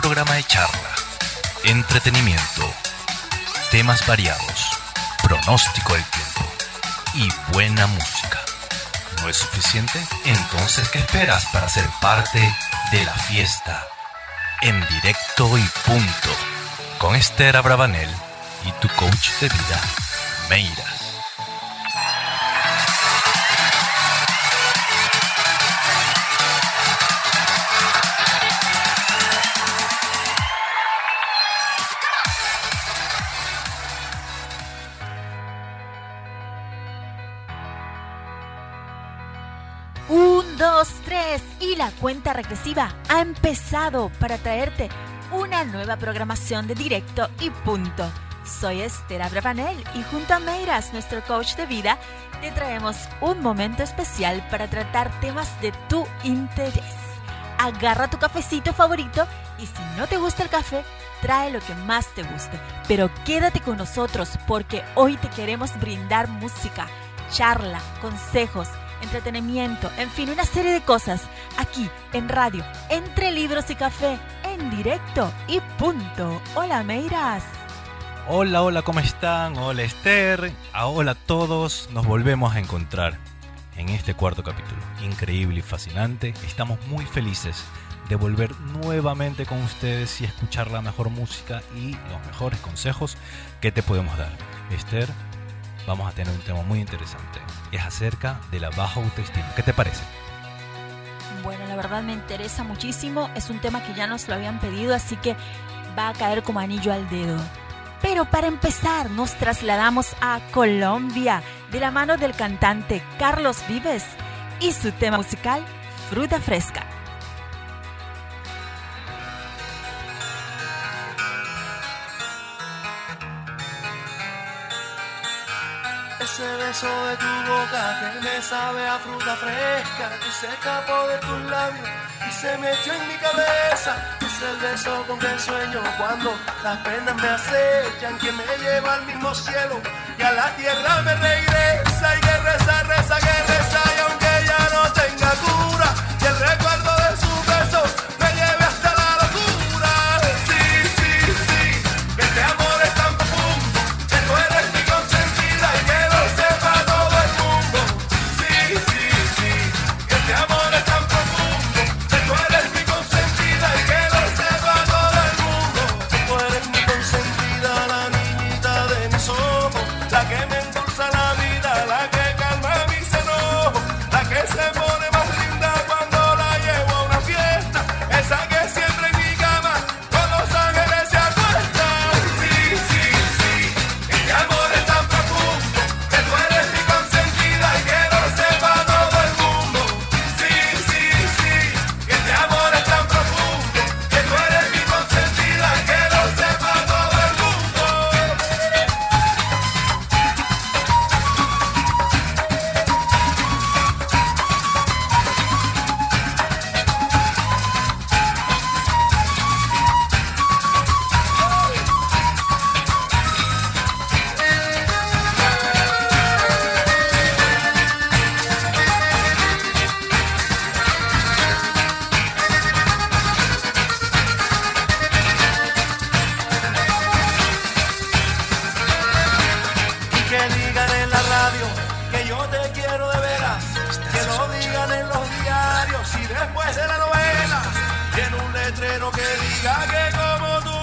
programa de charla, entretenimiento, temas variados, pronóstico del tiempo y buena música. ¿No es suficiente? Entonces, ¿qué esperas para ser parte de la fiesta? En directo y punto. Con Esther Abravanel y tu coach de vida, Meira. Cuenta regresiva ha empezado para traerte una nueva programación de directo y punto. Soy Esther Abravanel y junto a Meiras, nuestro coach de vida, te traemos un momento especial para tratar temas de tu interés. Agarra tu cafecito favorito y si no te gusta el café, trae lo que más te guste. Pero quédate con nosotros porque hoy te queremos brindar música, charla, consejos, entretenimiento, en fin, una serie de cosas aquí en radio, entre libros y café, en directo y punto. Hola, Meiras. Hola, hola, ¿cómo están? Hola, Esther. Ah, hola a todos. Nos volvemos a encontrar en este cuarto capítulo. Increíble y fascinante. Estamos muy felices de volver nuevamente con ustedes y escuchar la mejor música y los mejores consejos que te podemos dar. Esther, vamos a tener un tema muy interesante. Es acerca de la baja autoestima. ¿Qué te parece? Bueno, la verdad me interesa muchísimo. Es un tema que ya nos lo habían pedido, así que va a caer como anillo al dedo. Pero para empezar, nos trasladamos a Colombia de la mano del cantante Carlos Vives y su tema musical Fruta Fresca. Ese beso de tu boca que me sabe a fruta fresca que se escapó de tus labios y se me echó en mi cabeza. Es el beso con que sueño cuando las penas me acechan, que me lleva al mismo cielo y a la tierra me regresa y que reza, reza, que y letrero que diga que como tú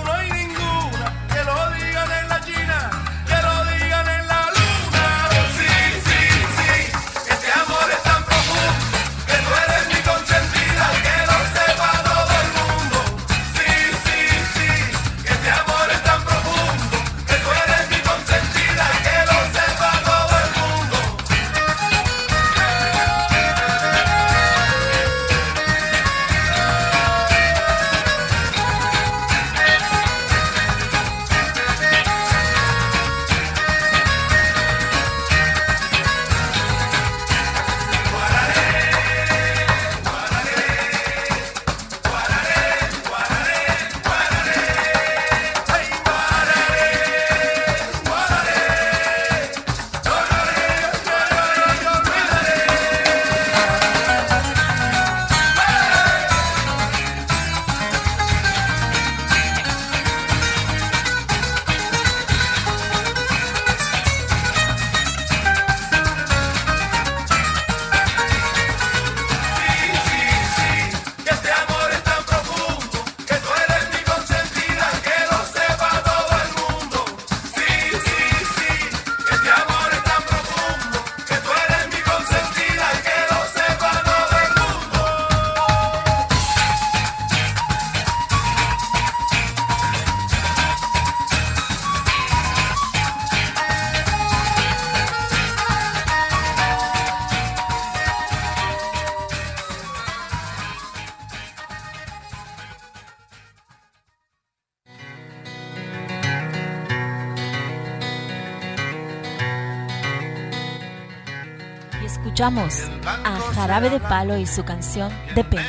escuchamos a Jarabe de Palo y su canción Depende.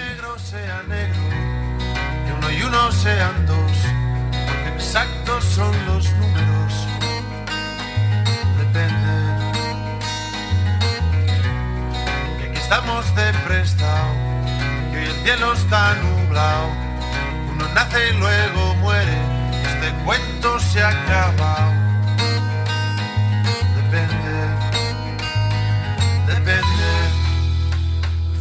que uno y uno sean dos, porque exactos son los números. Depende. Que aquí estamos de prestado, que hoy el cielo está nublado. Uno nace y luego muere, este cuento se ha acabado.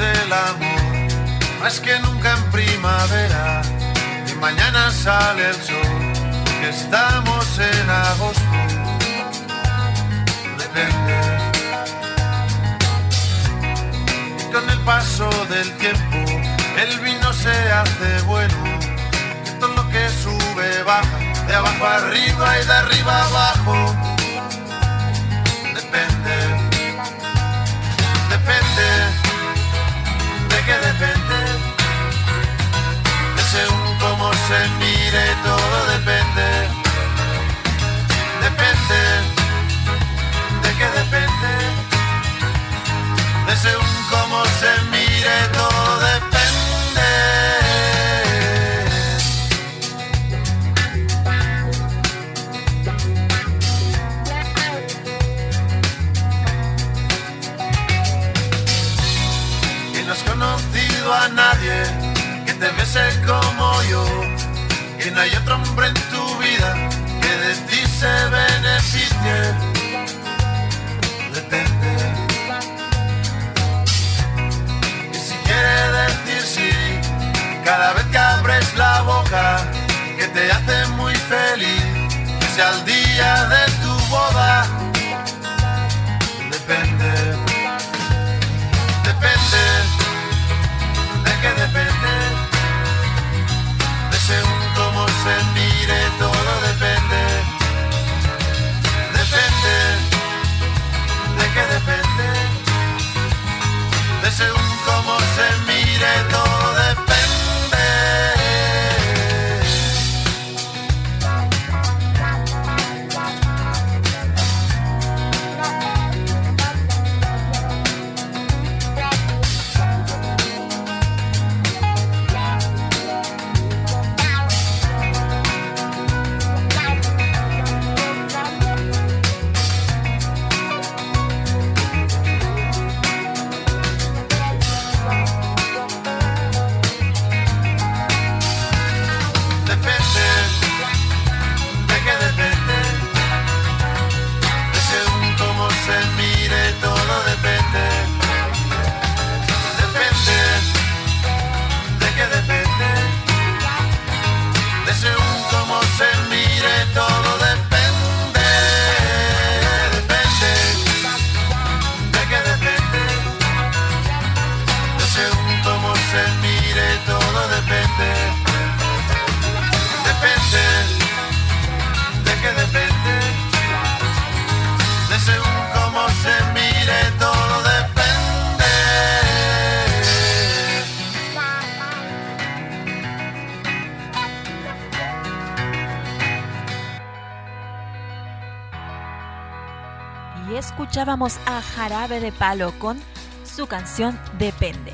El amor, más que nunca en primavera. Y mañana sale el sol, que estamos en agosto. Depende. Y con el paso del tiempo, el vino se hace bueno. Todo lo que sube baja, de abajo arriba y de arriba abajo. Escuchábamos a Jarabe de Palo con su canción Depende.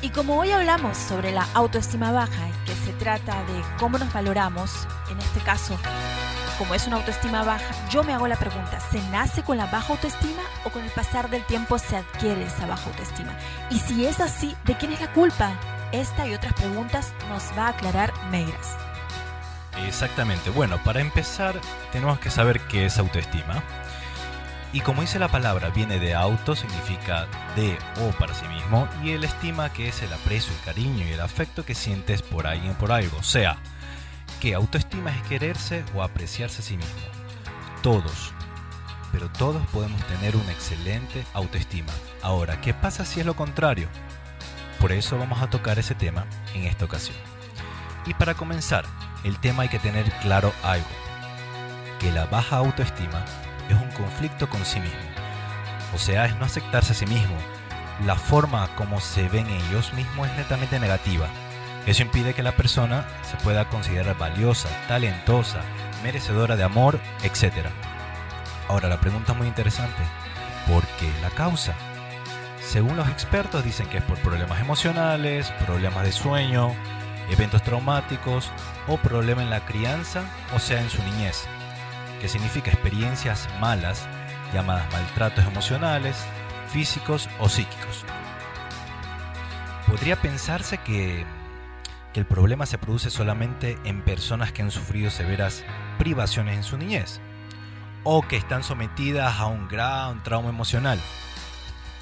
Y como hoy hablamos sobre la autoestima baja, que se trata de cómo nos valoramos, en este caso, como es una autoestima baja, yo me hago la pregunta, ¿se nace con la baja autoestima o con el pasar del tiempo se adquiere esa baja autoestima? Y si es así, ¿de quién es la culpa? Esta y otras preguntas nos va a aclarar Meiras. Exactamente. Bueno, para empezar, tenemos que saber qué es autoestima. Y como dice la palabra, viene de auto, significa de o para sí mismo, y el estima, que es el aprecio, el cariño y el afecto que sientes por alguien por algo. O sea, que autoestima es quererse o apreciarse a sí mismo. Todos, pero todos podemos tener una excelente autoestima. Ahora, ¿qué pasa si es lo contrario? Por eso vamos a tocar ese tema en esta ocasión. Y para comenzar, el tema hay que tener claro algo, que la baja autoestima conflicto con sí mismo. O sea, es no aceptarse a sí mismo. La forma como se ven ellos mismos es netamente negativa. Eso impide que la persona se pueda considerar valiosa, talentosa, merecedora de amor, etc. Ahora la pregunta es muy interesante. ¿Por qué la causa? Según los expertos dicen que es por problemas emocionales, problemas de sueño, eventos traumáticos o problema en la crianza, o sea, en su niñez, que significa experiencias malas llamadas maltratos emocionales, físicos o psíquicos. Podría pensarse que, que el problema se produce solamente en personas que han sufrido severas privaciones en su niñez o que están sometidas a un gran trauma emocional.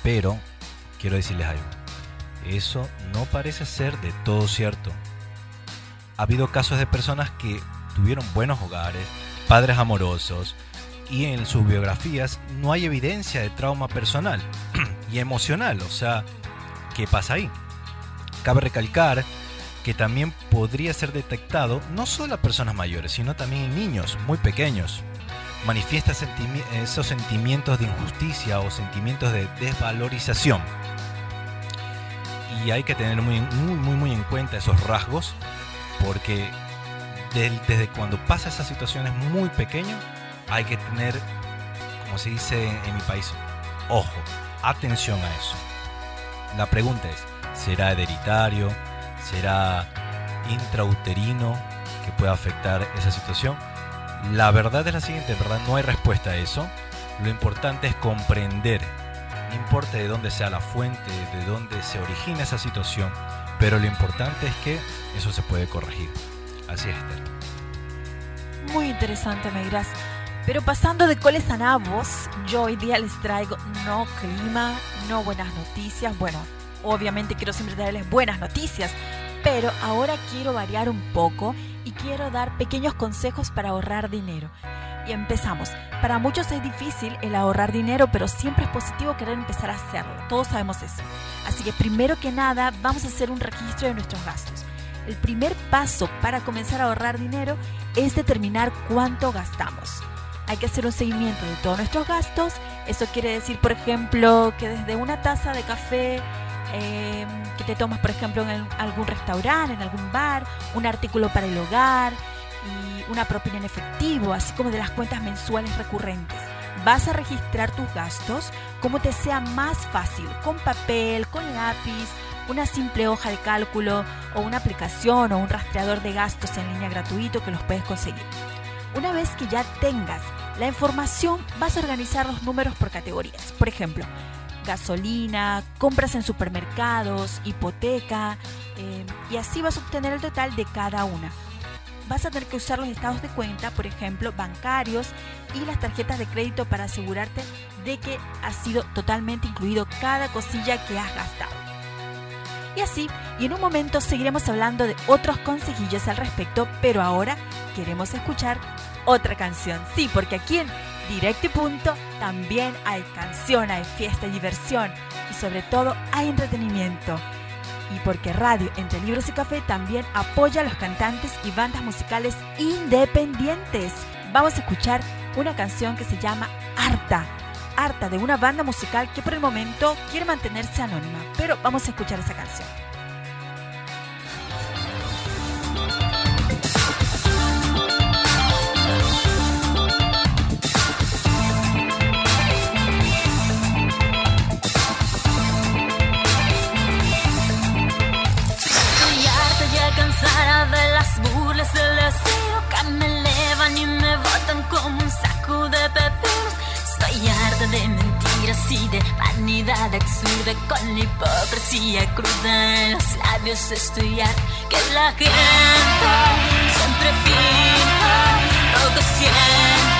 Pero quiero decirles algo, eso no parece ser de todo cierto. Ha habido casos de personas que tuvieron buenos hogares, padres amorosos, y en sus biografías no hay evidencia de trauma personal y emocional. O sea, ¿qué pasa ahí? Cabe recalcar que también podría ser detectado no solo a personas mayores, sino también en niños muy pequeños. Manifiesta esos sentimientos de injusticia o sentimientos de desvalorización. Y hay que tener muy, muy, muy, muy en cuenta esos rasgos, porque desde cuando pasa esa situación es muy pequeño, hay que tener, como se dice en mi país, ojo, atención a eso. La pregunta es, ¿será hereditario? ¿Será intrauterino que pueda afectar esa situación? La verdad es la siguiente, ¿verdad? No hay respuesta a eso. Lo importante es comprender, no importa de dónde sea la fuente, de dónde se origina esa situación, pero lo importante es que eso se puede corregir. Así es, Esther. Muy interesante, me dirás. Pero pasando de coles a nabos, yo hoy día les traigo no clima, no buenas noticias. Bueno, obviamente quiero siempre traerles buenas noticias, pero ahora quiero variar un poco y quiero dar pequeños consejos para ahorrar dinero. Y empezamos. Para muchos es difícil el ahorrar dinero, pero siempre es positivo querer empezar a hacerlo. Todos sabemos eso. Así que primero que nada vamos a hacer un registro de nuestros gastos. El primer paso para comenzar a ahorrar dinero es determinar cuánto gastamos hay que hacer un seguimiento de todos nuestros gastos. Eso quiere decir, por ejemplo, que desde una taza de café em, que te tomas, por ejemplo, en algún restaurante, en algún bar, un artículo para el hogar y una propina en efectivo, así como de las cuentas mensuales recurrentes. Vas a registrar tus gastos como te sea más fácil, con papel, con lápiz, una simple hoja de cálculo o una aplicación o un rastreador de gastos en línea gratuito que los puedes conseguir. Una vez que ya tengas la información, vas a organizar los números por categorías. Por ejemplo, gasolina, compras en supermercados, hipoteca, eh, y así vas a obtener el total de cada una. Vas a tener que usar los estados de cuenta, por ejemplo, bancarios y las tarjetas de crédito para asegurarte de que ha sido totalmente incluido cada cosilla que has gastado. Y así, y en un momento seguiremos hablando de otros consejillos al respecto, pero ahora queremos escuchar otra canción. Sí, porque aquí en Directo y Punto también hay canción, hay fiesta y diversión y sobre todo hay entretenimiento. Y porque Radio Entre Libros y Café también apoya a los cantantes y bandas musicales independientes. Vamos a escuchar una canción que se llama Harta. Harta de una banda musical que por el momento quiere mantenerse anónima. Pero vamos a escuchar esa canción. de las burlas del deseo que me elevan y me botan como un saco. De mentiras y de vanidad absurda con la hipocresía cruda en los labios. Estoy harta que la gente siempre fija lo que siente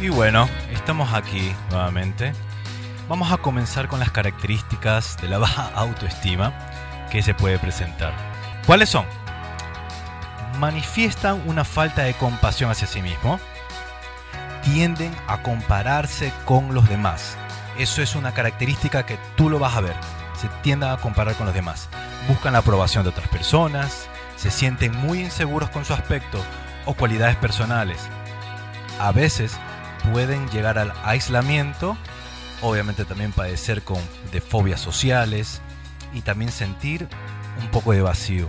Y bueno, estamos aquí nuevamente. Vamos a comenzar con las características de la baja autoestima que se puede presentar. ¿Cuáles son? Manifiestan una falta de compasión hacia sí mismo. Tienden a compararse con los demás. Eso es una característica que tú lo vas a ver. Se tienden a comparar con los demás. Buscan la aprobación de otras personas. Se sienten muy inseguros con su aspecto o cualidades personales. A veces pueden llegar al aislamiento, obviamente también padecer con de fobias sociales y también sentir un poco de vacío.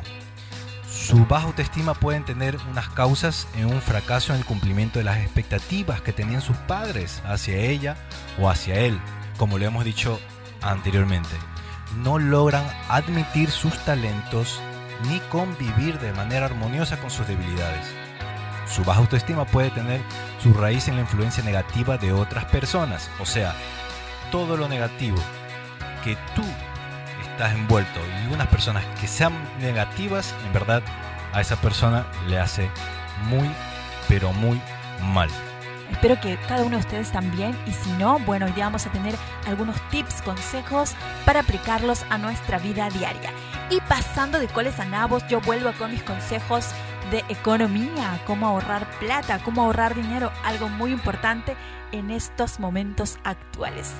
Su baja autoestima pueden tener unas causas en un fracaso en el cumplimiento de las expectativas que tenían sus padres hacia ella o hacia él, como lo hemos dicho anteriormente. No logran admitir sus talentos ni convivir de manera armoniosa con sus debilidades. Su baja autoestima puede tener su raíz en la influencia negativa de otras personas. O sea, todo lo negativo que tú estás envuelto y unas personas que sean negativas, en verdad a esa persona le hace muy, pero muy mal. Espero que cada uno de ustedes también y si no, bueno, hoy día vamos a tener algunos tips, consejos para aplicarlos a nuestra vida diaria. Y pasando de coles a nabos, yo vuelvo con mis consejos de economía, cómo ahorrar plata, cómo ahorrar dinero, algo muy importante en estos momentos actuales.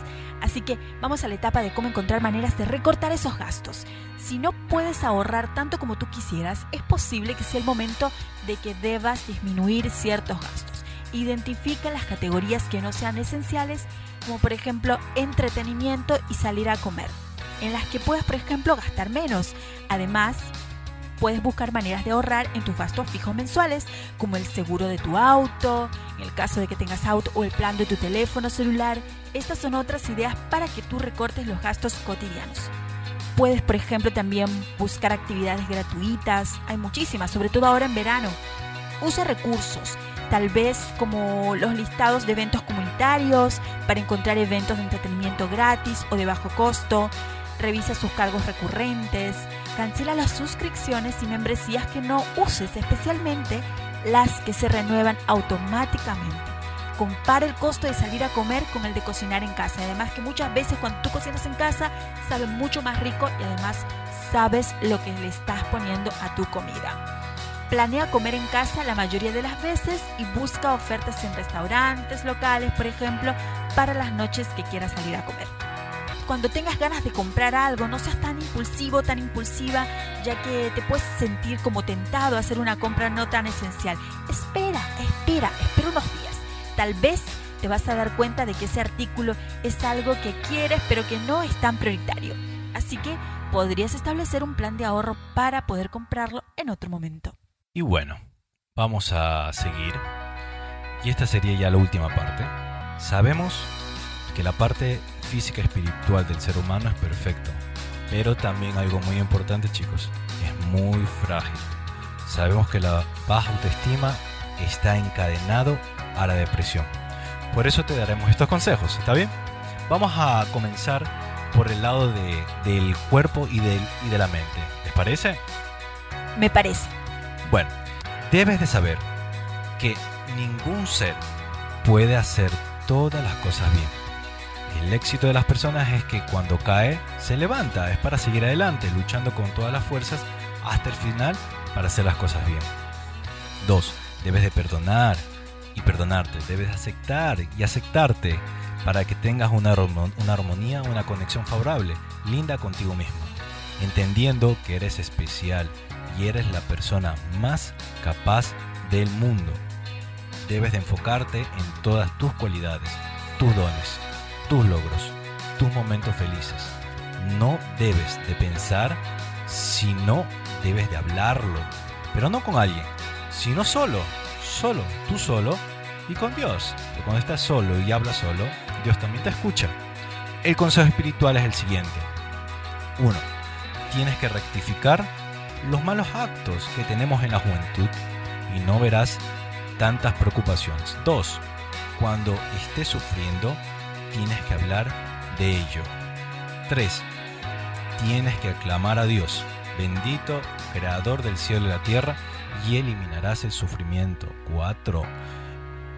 Así que vamos a la etapa de cómo encontrar maneras de recortar esos gastos. Si no puedes ahorrar tanto como tú quisieras, es posible que sea el momento de que debas disminuir ciertos gastos. Identifica las categorías que no sean esenciales como por ejemplo entretenimiento y salir a comer, en las que puedes por ejemplo gastar menos. Además, puedes buscar maneras de ahorrar en tus gastos fijos mensuales, como el seguro de tu auto, en el caso de que tengas auto o el plan de tu teléfono celular. Estas son otras ideas para que tú recortes los gastos cotidianos. Puedes, por ejemplo, también buscar actividades gratuitas. Hay muchísimas, sobre todo ahora en verano. Usa recursos, tal vez como los listados de eventos comunitarios para encontrar eventos de entretenimiento gratis o de bajo costo. Revisa sus cargos recurrentes. Cancela las suscripciones y membresías que no uses, especialmente las que se renuevan automáticamente compara el costo de salir a comer con el de cocinar en casa. Además que muchas veces cuando tú cocinas en casa sabe mucho más rico y además sabes lo que le estás poniendo a tu comida. Planea comer en casa la mayoría de las veces y busca ofertas en restaurantes locales, por ejemplo, para las noches que quieras salir a comer. Cuando tengas ganas de comprar algo, no seas tan impulsivo, tan impulsiva, ya que te puedes sentir como tentado a hacer una compra no tan esencial. Espera, espera, espera unos días tal vez te vas a dar cuenta de que ese artículo es algo que quieres pero que no es tan prioritario. Así que podrías establecer un plan de ahorro para poder comprarlo en otro momento. Y bueno, vamos a seguir. Y esta sería ya la última parte. Sabemos que la parte física espiritual del ser humano es perfecto, pero también algo muy importante chicos, es muy frágil. Sabemos que la baja autoestima está encadenado a la depresión. Por eso te daremos estos consejos, ¿está bien? Vamos a comenzar por el lado del cuerpo y, del, y de la mente. ¿Les parece? Me parece. Bueno, debes de saber que ningún ser puede hacer todas las cosas bien. El éxito de las personas es que cuando cae, se levanta. Es para seguir adelante, luchando con todas las fuerzas hasta el final para hacer las cosas bien. 2. Debes de perdonar y perdonarte. Debes aceptar y aceptarte para que tengas una, una armonía, una conexión favorable, linda contigo mismo. Entendiendo que eres especial y eres la persona más capaz del mundo. Debes de enfocarte en todas tus cualidades, tus dones, tus logros, tus momentos felices. No debes de pensar, sino debes de hablarlo, pero no con alguien, sino solo, solo, tú solo y con Dios. Porque cuando estás solo y hablas solo, Dios también te escucha. El consejo espiritual es el siguiente. 1. Tienes que rectificar los malos actos que tenemos en la juventud y no verás tantas preocupaciones. 2. Cuando estés sufriendo, tienes que hablar de ello. 3. Tienes que aclamar a Dios, bendito, creador del cielo y la tierra, y eliminarás el sufrimiento. 4.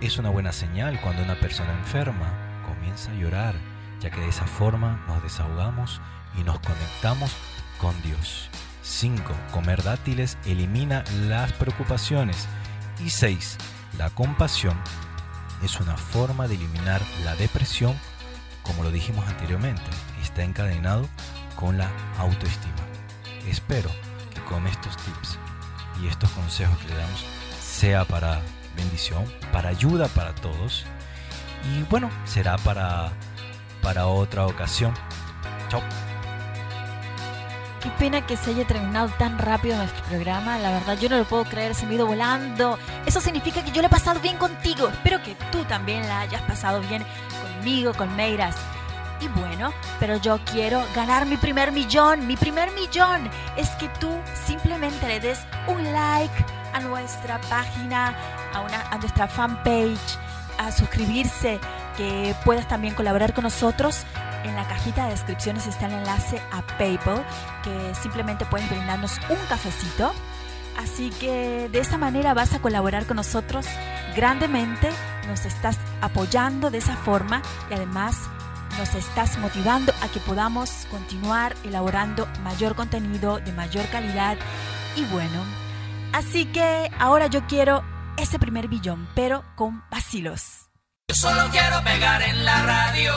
Es una buena señal cuando una persona enferma comienza a llorar, ya que de esa forma nos desahogamos y nos conectamos con Dios. 5. Comer dátiles elimina las preocupaciones. Y 6. La compasión es una forma de eliminar la depresión, como lo dijimos anteriormente, está encadenado con la autoestima. Espero que con estos tips y estos consejos que le damos sea para bendición, para ayuda para todos. Y bueno, será para, para otra ocasión. Chao. Qué pena que se haya terminado tan rápido nuestro programa. La verdad, yo no lo puedo creer, se me ha ido volando. Eso significa que yo lo he pasado bien contigo. Espero que tú también la hayas pasado bien conmigo, con Meiras. Y bueno, pero yo quiero ganar mi primer millón. Mi primer millón es que tú simplemente le des un like a nuestra página, a, una, a nuestra fanpage, a suscribirse, que puedas también colaborar con nosotros. En la cajita de descripciones está el enlace a PayPal, que simplemente puedes brindarnos un cafecito. Así que de esa manera vas a colaborar con nosotros grandemente, nos estás apoyando de esa forma y además nos estás motivando a que podamos continuar elaborando mayor contenido de mayor calidad y bueno. Así que ahora yo quiero ese primer billón, pero con vacilos. Yo solo quiero pegar en la radio.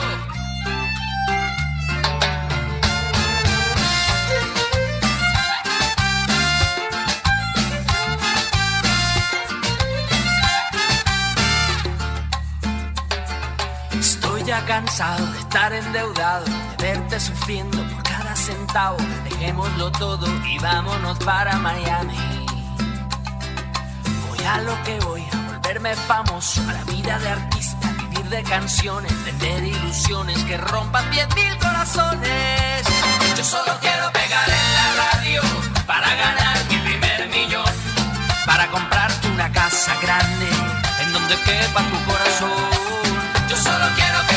ya cansado de estar endeudado, de verte sufriendo por cada centavo. Dejémoslo todo y vámonos para Miami. Voy a lo que voy, a volverme famoso, a la vida de artista, vivir de canciones, vender ilusiones que rompan diez mil corazones. Yo solo quiero pegar en la radio para ganar mi primer millón, para comprarte una casa grande en donde quepa tu corazón. Yo solo quiero que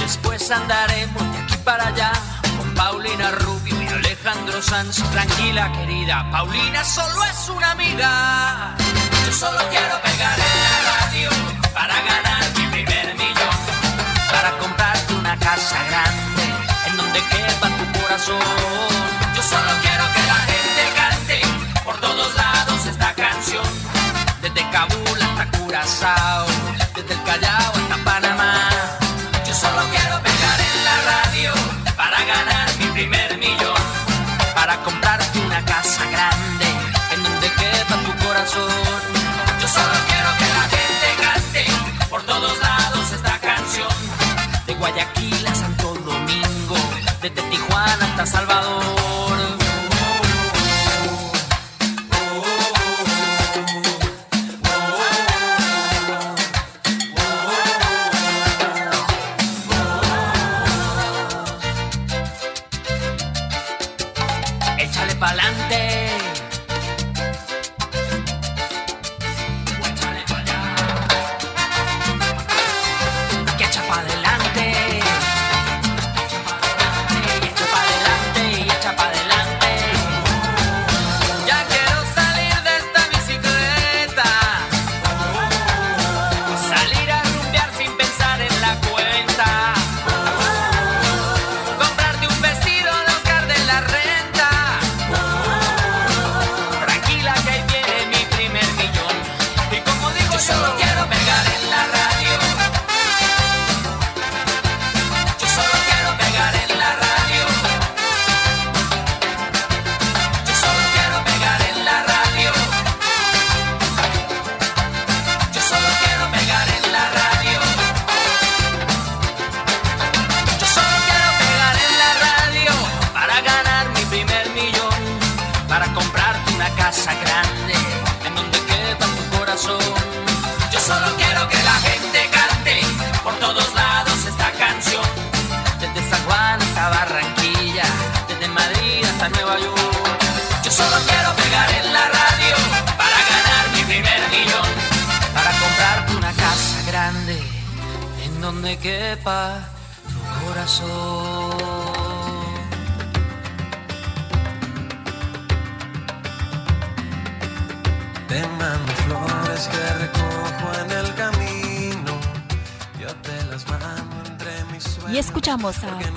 Después andaremos de aquí para allá con Paulina Rubio y Alejandro Sanz. Tranquila, querida, Paulina solo es una amiga. Yo solo quiero pegar en la radio para ganar mi primer millón. Para comprarte una casa grande en donde quepa tu corazón. Yo solo quiero que la gente cante por todos lados esta canción. Desde Kabul hasta Curazao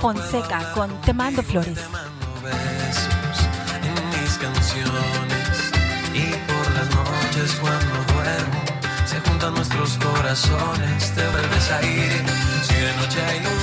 Fonseca con Te mando flores. Te mando besos en mis canciones y por las noches cuando duermo se juntan nuestros corazones, te vuelves a ir si de noche hay nubes,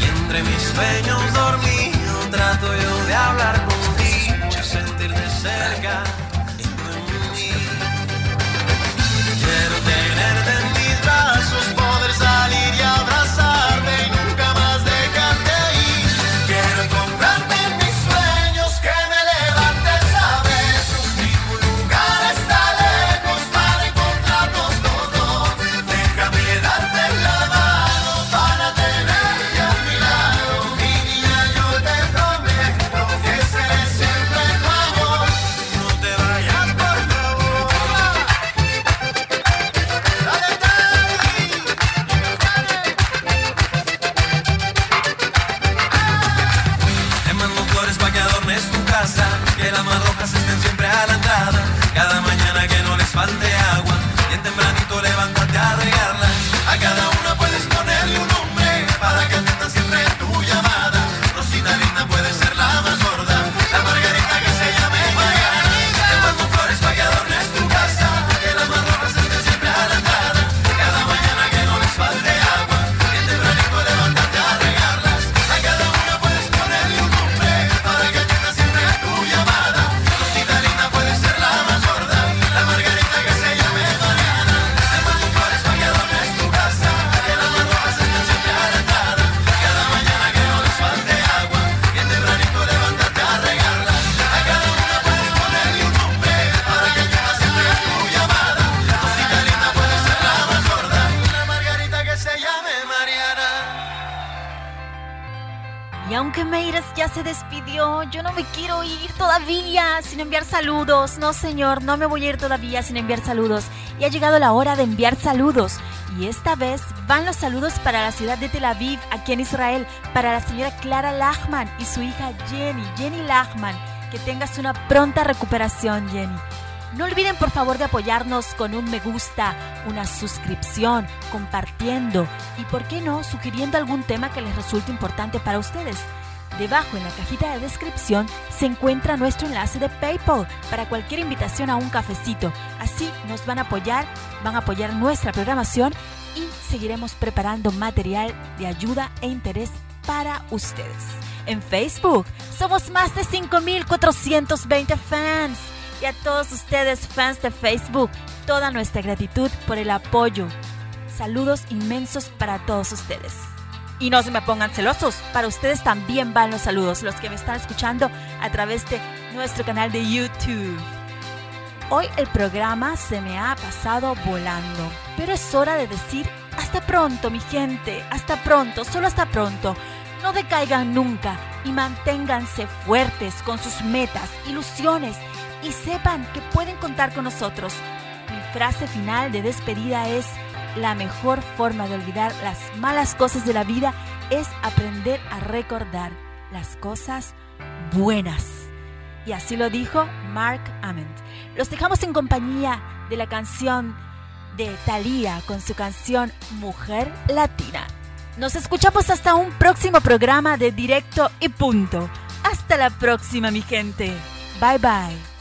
Y entre mis sueños No, señor, no me voy a ir todavía sin enviar saludos. Y ha llegado la hora de enviar saludos. Y esta vez van los saludos para la ciudad de Tel Aviv, aquí en Israel, para la señora Clara Lachman y su hija Jenny, Jenny Lachman. Que tengas una pronta recuperación, Jenny. No olviden por favor de apoyarnos con un me gusta, una suscripción, compartiendo y, por qué no, sugiriendo algún tema que les resulte importante para ustedes. Debajo en la cajita de descripción se encuentra nuestro enlace de PayPal para cualquier invitación a un cafecito. Así nos van a apoyar, van a apoyar nuestra programación y seguiremos preparando material de ayuda e interés para ustedes. En Facebook somos más de 5.420 fans. Y a todos ustedes, fans de Facebook, toda nuestra gratitud por el apoyo. Saludos inmensos para todos ustedes. Y no se me pongan celosos, para ustedes también van los saludos, los que me están escuchando a través de nuestro canal de YouTube. Hoy el programa se me ha pasado volando, pero es hora de decir hasta pronto, mi gente, hasta pronto, solo hasta pronto. No decaigan nunca y manténganse fuertes con sus metas, ilusiones y sepan que pueden contar con nosotros. Mi frase final de despedida es, la mejor forma de olvidar las malas cosas de la vida es aprender a recordar las cosas buenas. Y así lo dijo Mark Ament. Los dejamos en compañía de la canción de Thalía con su canción Mujer Latina. Nos escuchamos hasta un próximo programa de Directo y Punto. Hasta la próxima, mi gente. Bye bye.